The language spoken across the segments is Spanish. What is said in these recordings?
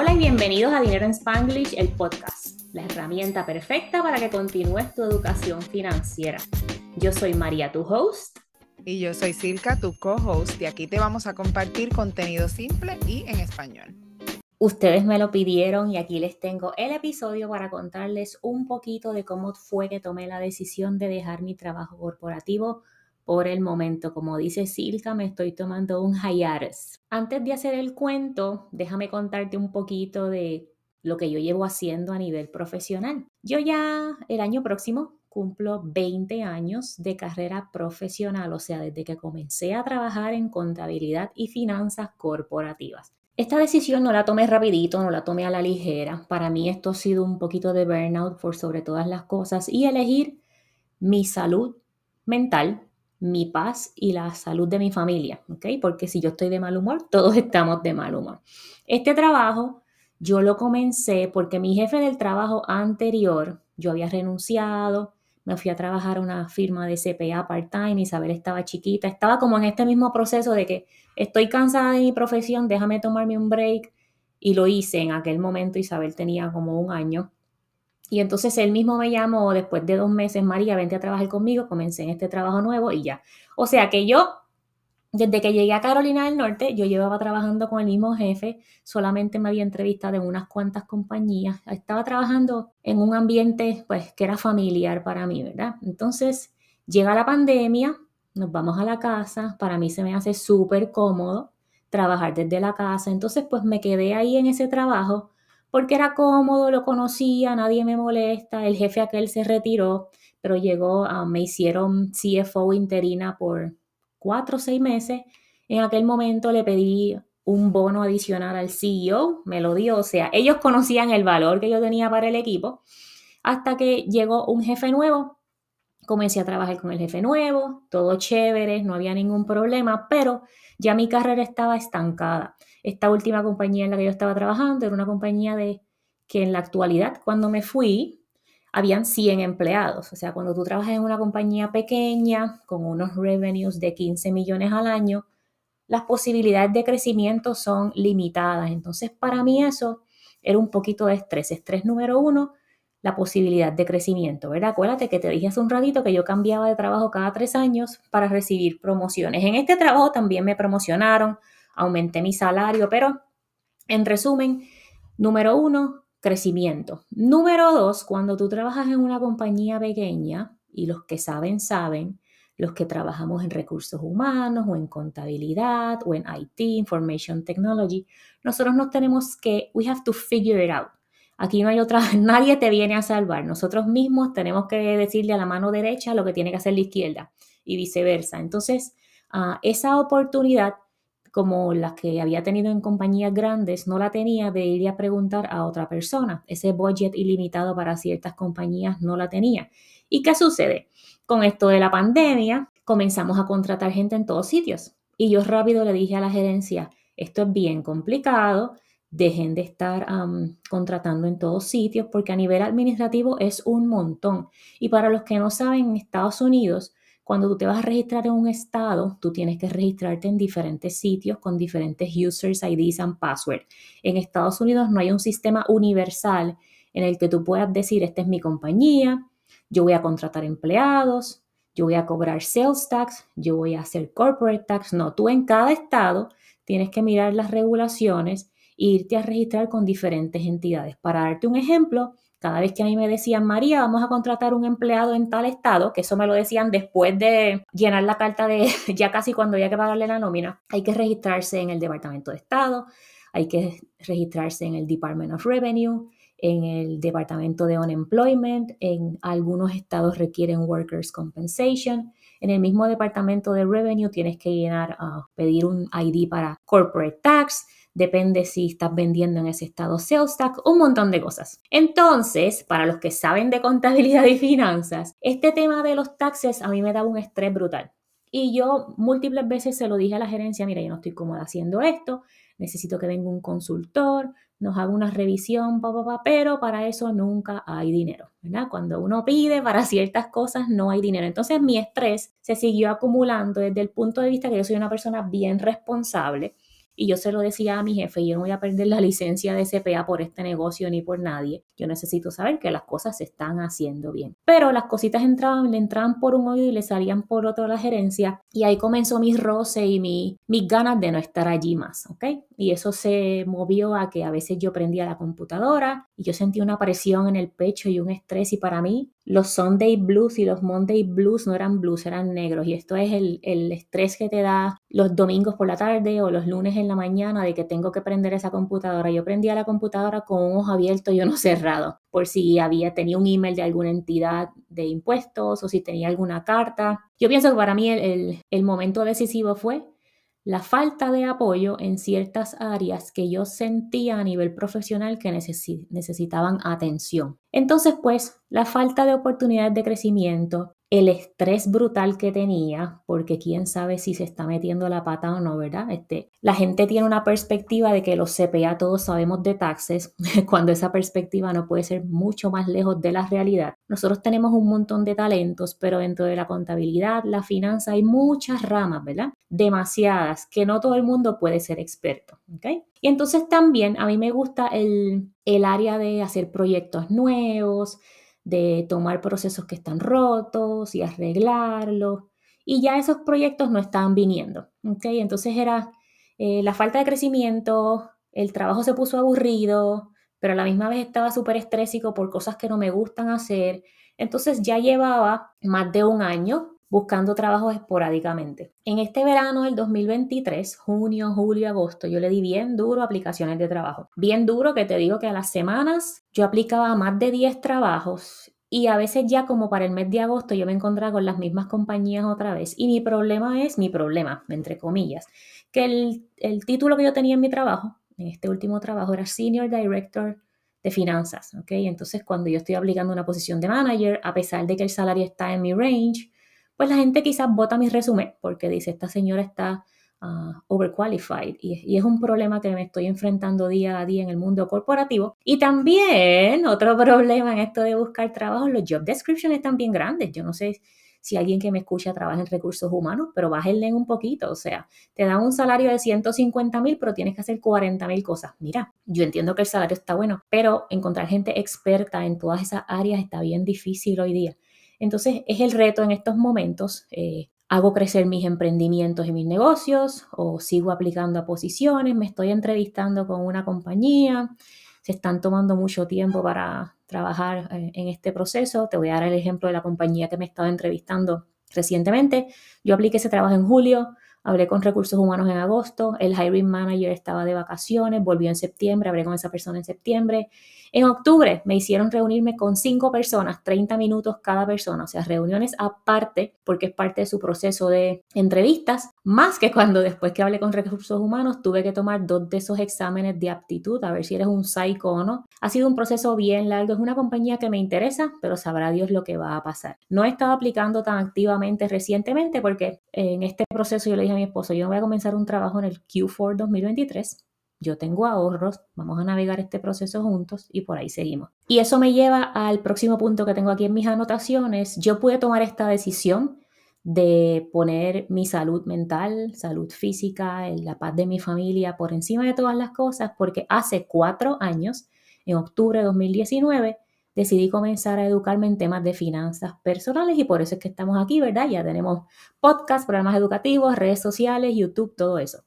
Hola y bienvenidos a Dinero en Spanglish, el podcast, la herramienta perfecta para que continúes tu educación financiera. Yo soy María, tu host. Y yo soy Silka, tu co-host, y aquí te vamos a compartir contenido simple y en español. Ustedes me lo pidieron y aquí les tengo el episodio para contarles un poquito de cómo fue que tomé la decisión de dejar mi trabajo corporativo por el momento. Como dice Silka, me estoy tomando un hiatus. Antes de hacer el cuento, déjame contarte un poquito de lo que yo llevo haciendo a nivel profesional. Yo ya el año próximo cumplo 20 años de carrera profesional, o sea, desde que comencé a trabajar en contabilidad y finanzas corporativas. Esta decisión no la tomé rapidito, no la tomé a la ligera. Para mí esto ha sido un poquito de burnout por sobre todas las cosas y elegir mi salud mental mi paz y la salud de mi familia, ¿ok? Porque si yo estoy de mal humor, todos estamos de mal humor. Este trabajo yo lo comencé porque mi jefe del trabajo anterior, yo había renunciado, me fui a trabajar a una firma de CPA part-time, Isabel estaba chiquita, estaba como en este mismo proceso de que estoy cansada de mi profesión, déjame tomarme un break y lo hice en aquel momento, Isabel tenía como un año y entonces él mismo me llamó después de dos meses, María, vente a trabajar conmigo, comencé en este trabajo nuevo y ya. O sea que yo, desde que llegué a Carolina del Norte, yo llevaba trabajando con el mismo jefe, solamente me había entrevistado en unas cuantas compañías, estaba trabajando en un ambiente pues que era familiar para mí, ¿verdad? Entonces llega la pandemia, nos vamos a la casa, para mí se me hace súper cómodo trabajar desde la casa, entonces pues me quedé ahí en ese trabajo porque era cómodo, lo conocía, nadie me molesta, el jefe aquel se retiró, pero llegó, ah, me hicieron CFO interina por cuatro o seis meses. En aquel momento le pedí un bono adicional al CEO, me lo dio, o sea, ellos conocían el valor que yo tenía para el equipo, hasta que llegó un jefe nuevo, comencé a trabajar con el jefe nuevo, todo chévere, no había ningún problema, pero ya mi carrera estaba estancada. Esta última compañía en la que yo estaba trabajando era una compañía de que en la actualidad, cuando me fui, habían 100 empleados. O sea, cuando tú trabajas en una compañía pequeña con unos revenues de 15 millones al año, las posibilidades de crecimiento son limitadas. Entonces, para mí eso era un poquito de estrés. Estrés número uno, la posibilidad de crecimiento, ¿verdad? Acuérdate que te dije hace un ratito que yo cambiaba de trabajo cada tres años para recibir promociones. En este trabajo también me promocionaron, aumenté mi salario, pero en resumen, número uno, crecimiento. Número dos, cuando tú trabajas en una compañía pequeña, y los que saben, saben, los que trabajamos en recursos humanos o en contabilidad o en IT, Information Technology, nosotros nos tenemos que, we have to figure it out. Aquí no hay otra, nadie te viene a salvar. Nosotros mismos tenemos que decirle a la mano derecha lo que tiene que hacer la izquierda y viceversa. Entonces, ah, esa oportunidad, como las que había tenido en compañías grandes, no la tenía de ir a preguntar a otra persona. Ese budget ilimitado para ciertas compañías no la tenía. ¿Y qué sucede? Con esto de la pandemia, comenzamos a contratar gente en todos sitios. Y yo rápido le dije a la gerencia, esto es bien complicado, dejen de estar contratando en todos sitios porque a nivel administrativo es un montón. Y para los que no saben, en Estados Unidos, cuando tú te vas a registrar en un estado, tú tienes que registrarte en diferentes sitios con diferentes users, IDs and password. En Estados Unidos no hay un sistema universal en el que tú puedas decir, esta es mi compañía, yo voy a contratar empleados, yo voy a cobrar sales tax, yo voy a hacer corporate tax. No, tú en cada estado tienes que mirar las regulaciones irte a registrar con diferentes entidades. Para darte un ejemplo, cada vez que a mí me decían, María, vamos a contratar un empleado en tal estado, que eso me lo decían después de llenar la carta de ya casi cuando había que pagarle la nómina, hay que registrarse en el Departamento de Estado, hay que registrarse en el Department of Revenue, en el Departamento de Unemployment, en algunos estados requieren Workers' Compensation, en el mismo Departamento de Revenue tienes que llenar, uh, pedir un ID para Corporate Tax, depende si estás vendiendo en ese estado sales tax, un montón de cosas. Entonces, para los que saben de contabilidad y finanzas, este tema de los taxes a mí me daba un estrés brutal. Y yo múltiples veces se lo dije a la gerencia, mira, yo no estoy cómoda haciendo esto, necesito que venga un consultor, nos haga una revisión, pa, pero para eso nunca hay dinero, ¿verdad? Cuando uno pide para ciertas cosas no hay dinero. Entonces mi estrés se siguió acumulando desde el punto de vista que yo soy una persona bien responsable Y yo se lo decía a mi jefe, yo no voy a perder la licencia de CPA por este negocio ni por nadie. Yo necesito saber que las cosas se están haciendo bien. Pero las cositas entraban, le entraban por un oído y le salían por otro a la gerencia. Y ahí comenzó mi roce y mi, mis ganas de no estar allí más, ¿ok? Y eso se movió a que a veces yo prendía la computadora y yo sentía una presión en el pecho y un estrés. Y para mí, los Sunday blues y los Monday blues no eran blues, eran negros. Y esto es el, el estrés que te da los domingos por la tarde o los lunes en la mañana de que tengo que prender esa computadora. Yo prendía la computadora con un ojo abierto y uno cerrado, por si había tenido un email de alguna entidad de impuestos o si tenía alguna carta. Yo pienso que para mí el, el momento decisivo fue la falta de apoyo en ciertas áreas que yo sentía a nivel profesional que necesitaban atención. Entonces, pues, la falta de oportunidades de crecimiento, el estrés brutal que tenía, porque quién sabe si se está metiendo la pata o no, ¿verdad? Este, la gente tiene una perspectiva de que los CPA todos sabemos de taxes, cuando esa perspectiva no puede ser mucho más lejos de la realidad. Nosotros tenemos un montón de talentos, pero dentro de la contabilidad, la finanza, hay muchas ramas, ¿verdad? Demasiadas, que no todo el mundo puede ser experto, ¿ok? Y entonces también a mí me gusta el, el área de hacer proyectos nuevos, de tomar procesos que están rotos y arreglarlos. Y ya esos proyectos no estaban viniendo. ¿okay? Entonces era eh, la falta de crecimiento, el trabajo se puso aburrido, pero a la misma vez estaba súper estrésico por cosas que no me gustan hacer. Entonces ya llevaba más de un año buscando trabajo esporádicamente. En este verano del 2023, junio, julio, agosto, yo le di bien duro aplicaciones de trabajo. Bien duro que te digo que a las semanas yo aplicaba más de 10 trabajos y a veces ya como para el mes de agosto yo me encontraba con las mismas compañías otra vez. Y mi problema es, mi problema, entre comillas, que el, el título que yo tenía en mi trabajo, en este último trabajo, era Senior Director de finanzas, ¿ok? Entonces, cuando yo estoy aplicando una posición de manager, a pesar de que el salario está en mi range, pues la gente quizás vota mi resumen porque dice, esta señora está uh, overqualified y, y, es un problema que me estoy enfrentando día a día en el mundo corporativo. Y también otro problema en esto de buscar trabajo, los job descriptions están bien grandes. Yo no sé si alguien que me escucha trabaja en recursos humanos, pero bájenle un poquito, o sea, te dan un salario de 150 mil, pero tienes que hacer 40 mil cosas. Mira, yo entiendo que el salario está bueno, pero encontrar gente experta en todas esas áreas está bien difícil hoy día. Entonces es el reto en estos momentos. Eh, hago crecer mis emprendimientos y mis negocios o sigo aplicando a posiciones, me estoy entrevistando con una compañía, se están tomando mucho tiempo para trabajar eh, en este proceso. Te voy a dar el ejemplo de la compañía que me estaba entrevistando recientemente. Yo apliqué ese trabajo en julio, hablé con recursos humanos en agosto, el hiring manager estaba de vacaciones, volvió en septiembre, hablé con esa persona en septiembre en octubre me hicieron reunirme con cinco personas, 30 minutos cada persona, o sea, reuniones aparte, porque es parte de su proceso de entrevistas, más que cuando después que hablé con recursos humanos tuve que tomar dos de esos exámenes de aptitud, a ver si eres un psycho o no. Ha sido un proceso bien largo, es una compañía que me interesa, pero sabrá Dios lo que va a pasar. No he estado aplicando tan activamente recientemente porque en este proceso yo le dije mi esposo, yo voy a comenzar un trabajo en el Q4 2023 yo tengo ahorros, vamos a navegar este proceso juntos y por ahí seguimos. Y eso me lleva al próximo punto que tengo aquí en mis anotaciones. Yo pude tomar esta decisión de poner mi salud mental, salud física, la paz de mi familia por encima de todas las cosas porque hace cuatro años, en octubre de 2019, decidí comenzar a educarme en temas de finanzas personales y por eso es que estamos aquí, ¿verdad? Ya tenemos podcast, programas educativos, redes sociales, YouTube, todo eso.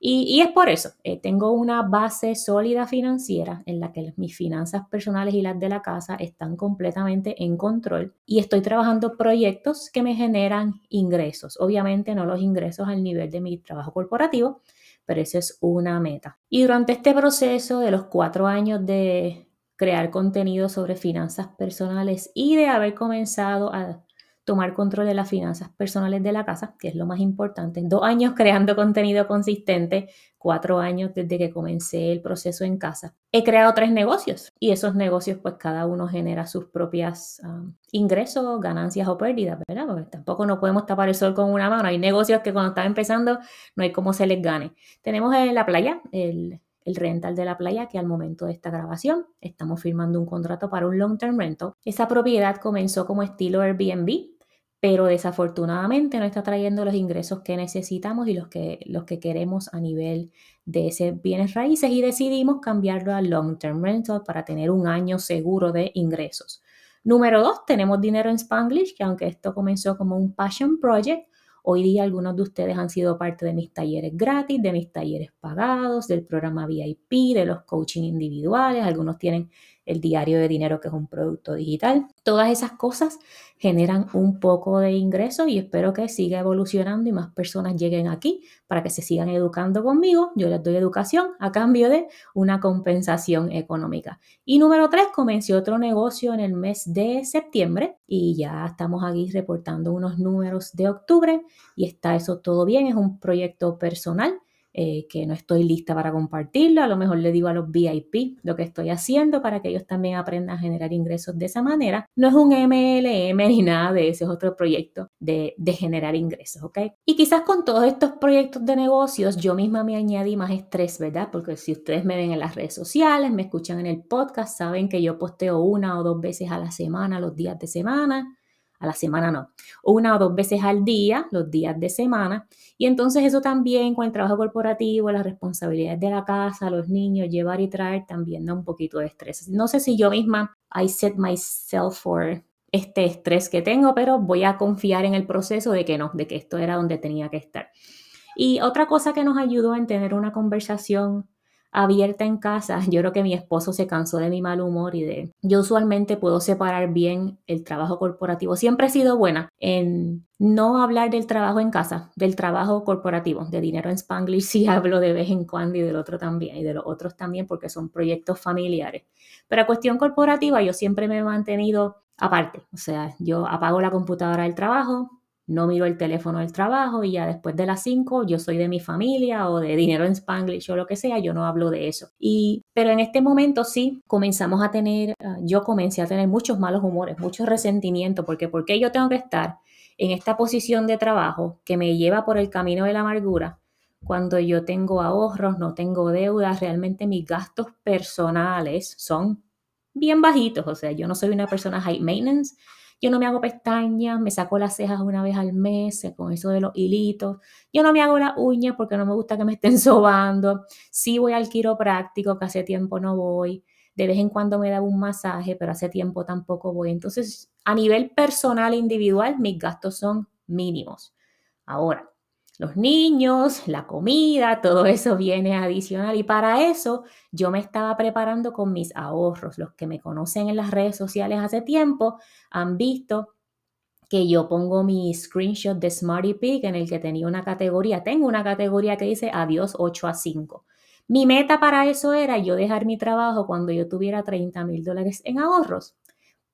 Y, es por eso, eh, tengo una base sólida financiera en la que mis finanzas personales y las de la casa están completamente en control y estoy trabajando proyectos que me generan ingresos. Obviamente no los ingresos al nivel de mi trabajo corporativo, pero eso es una meta. Y durante este proceso de los cuatro años de crear contenido sobre finanzas personales y de haber comenzado a tomar control de las finanzas personales de la casa, que es lo más importante. Dos años creando contenido consistente, cuatro años desde que comencé el proceso en casa. He creado tres negocios y esos negocios pues cada uno genera sus propias um, ingresos, ganancias o pérdidas, ¿verdad? Porque tampoco no podemos tapar el sol con una mano. Hay negocios que cuando están empezando no hay cómo se les gane. Tenemos en la playa, el, el rental de la playa, que al momento de esta grabación estamos firmando un contrato para un long term rental. Esa propiedad comenzó como estilo Airbnb, pero desafortunadamente no está trayendo los ingresos que necesitamos y los que, los que queremos a nivel de ese bienes raíces y decidimos cambiarlo a long term rental para tener un año seguro de ingresos. Número dos, tenemos dinero en Spanglish, que aunque esto comenzó como un passion project, hoy día algunos de ustedes han sido parte de mis talleres gratis, de mis talleres pagados, del programa VIP, de los coaching individuales, algunos tienen el diario de dinero que es un producto digital. Todas esas cosas generan un poco de ingreso y espero que siga evolucionando y más personas lleguen aquí para que se sigan educando conmigo. Yo les doy educación a cambio de una compensación económica. Y número tres, comencé otro negocio en el mes de septiembre y ya estamos aquí reportando unos números de octubre y está eso todo bien. Es un proyecto personal eh, que no estoy lista para compartirlo. A lo mejor le digo a los VIP lo que estoy haciendo para que ellos también aprendan a generar ingresos de esa manera. No es un MLM ni nada de ese, es otro proyecto de, de generar ingresos, ¿ok? Y quizás con todos estos proyectos de negocios yo misma me añadí más estrés, ¿verdad? Porque si ustedes me ven en las redes sociales, me escuchan en el podcast, saben que yo posteo una o dos veces a la semana, los días de semana a la semana no, una o dos veces al día, los días de semana. Y entonces eso también con el trabajo corporativo, las responsabilidades de la casa, los niños, llevar y traer, también da un poquito de estrés. No sé si yo misma, I set myself for este estrés que tengo, pero voy a confiar en el proceso de que no, de que esto era donde tenía que estar. Y otra cosa que nos ayudó en tener una conversación abierta en casa, yo creo que mi esposo se cansó de mi mal humor y de... Yo usualmente puedo separar bien el trabajo corporativo. Siempre he sido buena en no hablar del trabajo en casa, del trabajo corporativo, de dinero en Spanglish sí hablo de vez en cuando y del otro también, y de los otros también porque son proyectos familiares. Pero cuestión corporativa yo siempre me he mantenido aparte, o sea, yo apago la computadora del trabajo, no miro el teléfono del trabajo y ya después de las 5 yo soy de mi familia o de dinero en Spanglish o lo que sea, yo no hablo de eso. Y, pero en este momento sí comenzamos a tener, ah, yo comencé a tener muchos malos humores, mucho resentimiento, porque ¿por qué yo tengo que estar en esta posición de trabajo que me lleva por el camino de la amargura? Cuando yo tengo ahorros, no tengo deudas, realmente mis gastos personales son bien bajitos, o sea, yo no soy una persona high maintenance, yo no me hago pestañas, me saco las cejas una vez al mes con eso de los hilitos. Yo no me hago las uñas porque no me gusta que me estén sobando. Sí voy al quiropráctico, que hace tiempo no voy. De vez en cuando me da un masaje, pero hace tiempo tampoco voy. Entonces, a nivel personal, individual, mis gastos son mínimos. Ahora, los niños, la comida, todo eso viene adicional. Y para eso yo me estaba preparando con mis ahorros. Los que me conocen en las redes sociales hace tiempo han visto que yo pongo mi screenshot de Smarty en el que tenía una categoría. Tengo una categoría que dice adiós 8 a 5. Mi meta para eso era yo dejar mi trabajo cuando yo tuviera 30 mil dólares en ahorros.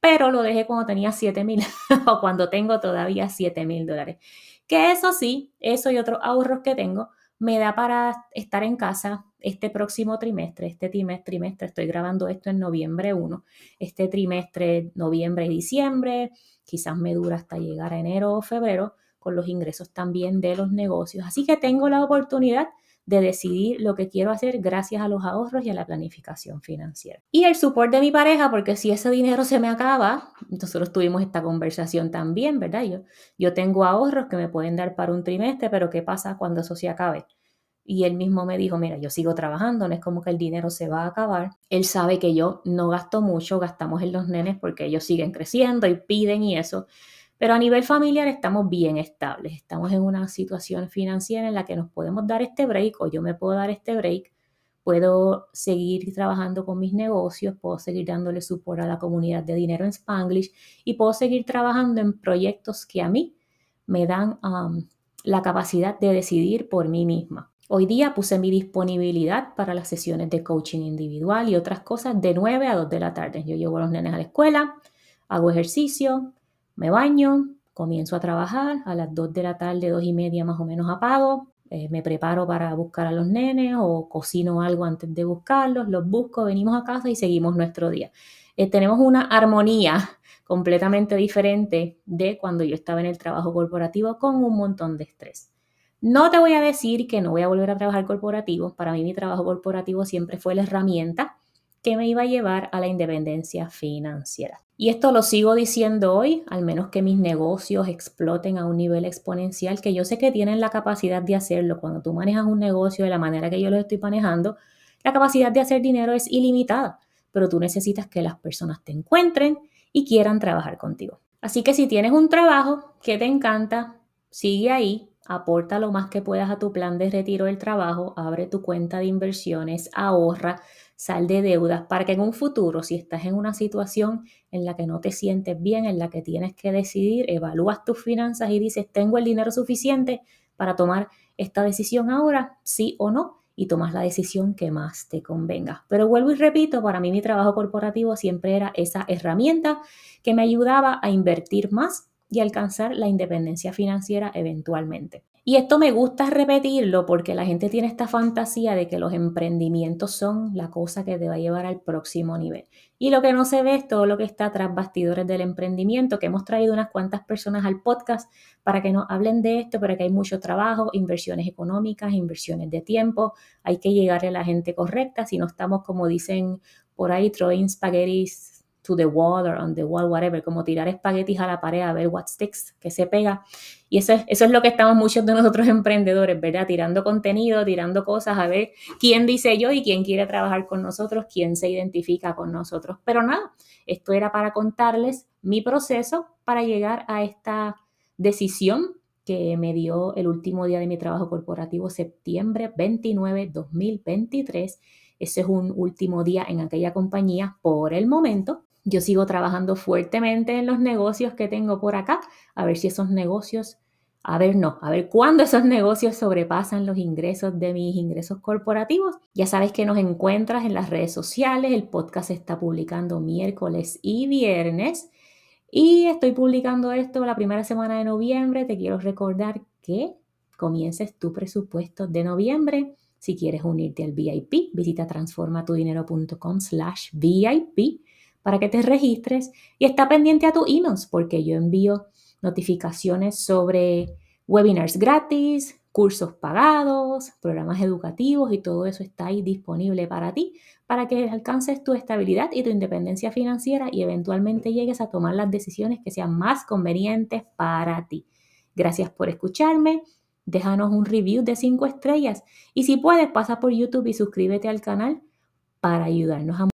Pero lo dejé cuando tenía 7 mil o cuando tengo todavía 7 mil dólares. Que eso sí, eso y otros ahorros que tengo, me da para estar en casa este próximo trimestre, este trimestre, estoy grabando esto en noviembre 1, este trimestre, noviembre y diciembre, quizás me dura hasta llegar a enero o febrero, con los ingresos también de los negocios. Así que tengo la oportunidad de decidir lo que quiero hacer gracias a los ahorros y a la planificación financiera. Y el support de mi pareja, porque si ese dinero se me acaba, nosotros tuvimos esta conversación también, ¿verdad? Yo, yo tengo ahorros que me pueden dar para un trimestre, pero ¿qué pasa cuando eso se acabe? Y él mismo me dijo, mira, yo sigo trabajando, no es como que el dinero se va a acabar. Él sabe que yo no gasto mucho, gastamos en los nenes porque ellos siguen creciendo y piden y eso. Pero a nivel familiar estamos bien estables, estamos en una situación financiera en la que nos podemos dar este break o yo me puedo dar este break, puedo seguir trabajando con mis negocios, puedo seguir dándole support a la comunidad de dinero en Spanglish y puedo seguir trabajando en proyectos que a mí me dan um, la capacidad de decidir por mí misma. Hoy día puse mi disponibilidad para las sesiones de coaching individual y otras cosas de 9 a 2 de la tarde. Yo llevo a los nenes a la escuela, hago ejercicio, me baño, comienzo a trabajar, a las 2 de la tarde, 2 y media más o menos apago, eh, me preparo para buscar a los nenes o cocino algo antes de buscarlos, los busco, venimos a casa y seguimos nuestro día. Eh, tenemos una armonía completamente diferente de cuando yo estaba en el trabajo corporativo con un montón de estrés. No te voy a decir que no voy a volver a trabajar corporativo. Para mí mi trabajo corporativo siempre fue la herramienta que me iba a llevar a la independencia financiera. Y esto lo sigo diciendo hoy, al menos que mis negocios exploten a un nivel exponencial, que yo sé que tienen la capacidad de hacerlo. Cuando tú manejas un negocio de la manera que yo lo estoy manejando, la capacidad de hacer dinero es ilimitada, pero tú necesitas que las personas te encuentren y quieran trabajar contigo. Así que si tienes un trabajo que te encanta, sigue ahí, aporta lo más que puedas a tu plan de retiro del trabajo, abre tu cuenta de inversiones, ahorra, sal de deudas para que en un futuro, si estás en una situación en la que no te sientes bien, en la que tienes que decidir, evalúas tus finanzas y dices, tengo el dinero suficiente para tomar esta decisión ahora, sí o no, y tomas la decisión que más te convenga. Pero vuelvo y repito, para mí mi trabajo corporativo siempre era esa herramienta que me ayudaba a invertir más y alcanzar la independencia financiera eventualmente. Y esto me gusta repetirlo porque la gente tiene esta fantasía de que los emprendimientos son la cosa que te va a llevar al próximo nivel. Y lo que no se ve es todo lo que está tras bastidores del emprendimiento, que hemos traído unas cuantas personas al podcast para que nos hablen de esto, pero que hay mucho trabajo, inversiones económicas, inversiones de tiempo, hay que llegarle a la gente correcta, si no estamos, como dicen por ahí, throwing spaghettis to the wall or on the wall, whatever, como tirar espaguetis a la pared a ver what sticks, que se pega. Y eso es, eso es lo que estamos muchos de nosotros emprendedores, ¿verdad? Tirando contenido, tirando cosas, a ver quién dice yo y quién quiere trabajar con nosotros, quién se identifica con nosotros. Pero nada, esto era para contarles mi proceso para llegar a esta decisión que me dio el último día de mi trabajo corporativo, septiembre 29, 2023. Ese es un último día en aquella compañía por el momento. Yo sigo trabajando fuertemente en los negocios que tengo por acá, a ver si esos negocios, a ver, no, a ver cuándo esos negocios sobrepasan los ingresos de mis ingresos corporativos. Ya sabes que nos encuentras en las redes sociales, el podcast se está publicando miércoles y viernes. Y estoy publicando esto la primera semana de noviembre. Te quiero recordar que comiences tu presupuesto de noviembre. Si quieres unirte al VIP, visita transformatudinero.com slash VIP para que te registres y está pendiente a tu emails porque yo envío notificaciones sobre webinars gratis, cursos pagados, programas educativos y todo eso está ahí disponible para ti, para que alcances tu estabilidad y tu independencia financiera y eventualmente llegues a tomar las decisiones que sean más convenientes para ti. Gracias por escucharme. Déjanos un review de 5 estrellas y si puedes pasa por YouTube y suscríbete al canal para ayudarnos a